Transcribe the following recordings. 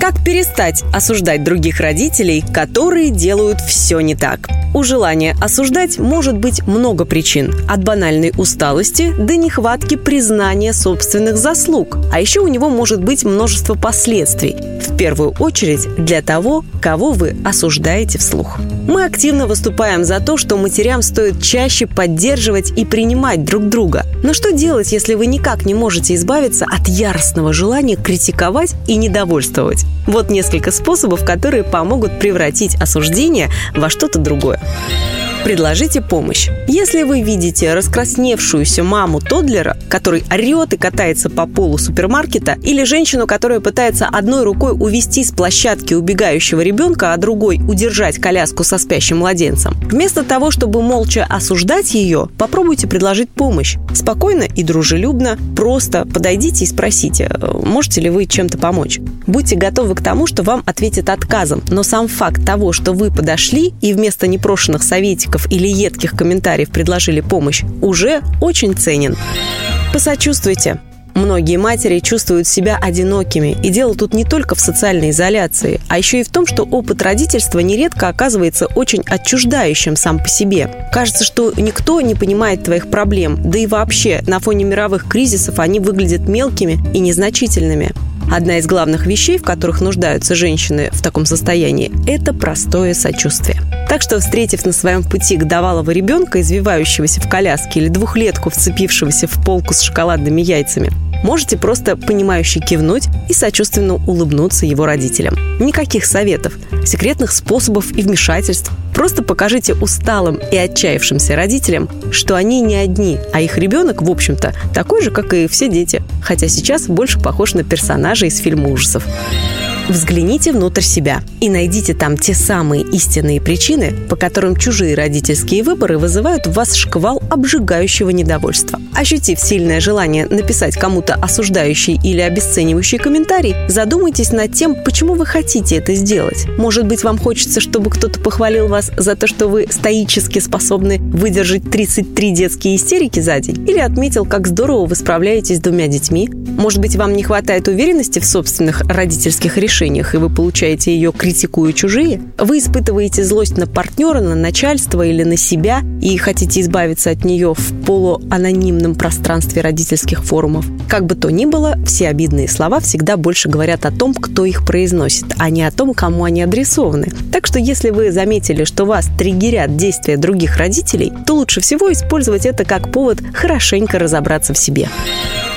Как перестать осуждать других родителей, которые делают все не так? У желания осуждать может быть много причин. От банальной усталости до нехватки признания собственных заслуг. А еще у него может быть множество последствий. В первую очередь для того, кого вы осуждаете вслух. Мы активно выступаем за то, что матерям стоит чаще поддерживать и принимать друг друга. Но что делать, если вы никак не можете избавиться от яростного желания критиковать и недовольствовать? Вот несколько способов, которые помогут превратить осуждение во что-то другое. Предложите помощь. Если вы видите раскрасневшуюся маму Тодлера, который орет и катается по полу супермаркета, или женщину, которая пытается одной рукой увести с площадки убегающего ребенка, а другой удержать коляску со спящим младенцем, вместо того, чтобы молча осуждать ее, попробуйте предложить помощь. Спокойно и дружелюбно, просто подойдите и спросите, можете ли вы чем-то помочь. Будьте готовы к тому, что вам ответят отказом, но сам факт того, что вы подошли и вместо непрошенных советиков критиков или едких комментариев предложили помощь, уже очень ценен. Посочувствуйте. Многие матери чувствуют себя одинокими, и дело тут не только в социальной изоляции, а еще и в том, что опыт родительства нередко оказывается очень отчуждающим сам по себе. Кажется, что никто не понимает твоих проблем, да и вообще на фоне мировых кризисов они выглядят мелкими и незначительными. Одна из главных вещей, в которых нуждаются женщины в таком состоянии, это простое сочувствие. Так что, встретив на своем пути годовалого ребенка, извивающегося в коляске, или двухлетку, вцепившегося в полку с шоколадными яйцами, можете просто понимающе кивнуть и сочувственно улыбнуться его родителям. Никаких советов, секретных способов и вмешательств. Просто покажите усталым и отчаявшимся родителям, что они не одни, а их ребенок, в общем-то, такой же, как и все дети, хотя сейчас больше похож на персонажа из фильма ужасов. Взгляните внутрь себя и найдите там те самые истинные причины, по которым чужие родительские выборы вызывают в вас шквал обжигающего недовольства. Ощутив сильное желание написать кому-то осуждающий или обесценивающий комментарий, задумайтесь над тем, почему вы хотите это сделать. Может быть, вам хочется, чтобы кто-то похвалил вас за то, что вы стоически способны выдержать 33 детские истерики за день? Или отметил, как здорово вы справляетесь с двумя детьми? Может быть, вам не хватает уверенности в собственных родительских решениях? Отношениях, и вы получаете ее, критикуя чужие, вы испытываете злость на партнера, на начальство или на себя и хотите избавиться от нее в полуанонимном пространстве родительских форумов. Как бы то ни было, все обидные слова всегда больше говорят о том, кто их произносит, а не о том, кому они адресованы. Так что если вы заметили, что вас триггерят действия других родителей, то лучше всего использовать это как повод хорошенько разобраться в себе.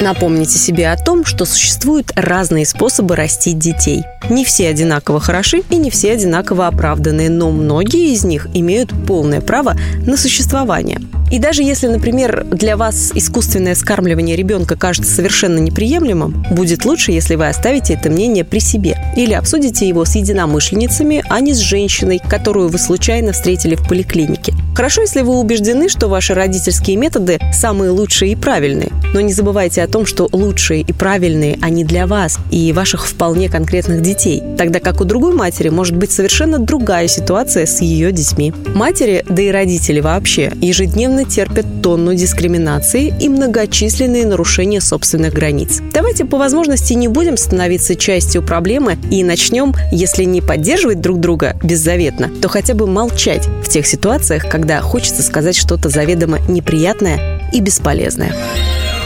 Напомните себе о том, что существуют разные способы растить детей. Не все одинаково хороши и не все одинаково оправданы, но многие из них имеют полное право на существование. И даже если, например, для вас искусственное скармливание ребенка кажется совершенно неприемлемым, будет лучше, если вы оставите это мнение при себе или обсудите его с единомышленницами, а не с женщиной, которую вы случайно встретили в поликлинике. Хорошо, если вы убеждены, что ваши родительские методы самые лучшие и правильные, но не забывайте о том, что лучшие и правильные они для вас и ваших вполне конкретных детей, тогда как у другой матери может быть совершенно другая ситуация с ее детьми. Матери, да и родители вообще, ежедневно постоянно терпят тонну дискриминации и многочисленные нарушения собственных границ. Давайте по возможности не будем становиться частью проблемы и начнем, если не поддерживать друг друга беззаветно, то хотя бы молчать в тех ситуациях, когда хочется сказать что-то заведомо неприятное и бесполезное.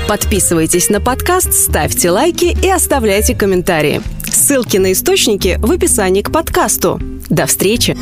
Подписывайтесь на подкаст, ставьте лайки и оставляйте комментарии. Ссылки на источники в описании к подкасту. До встречи!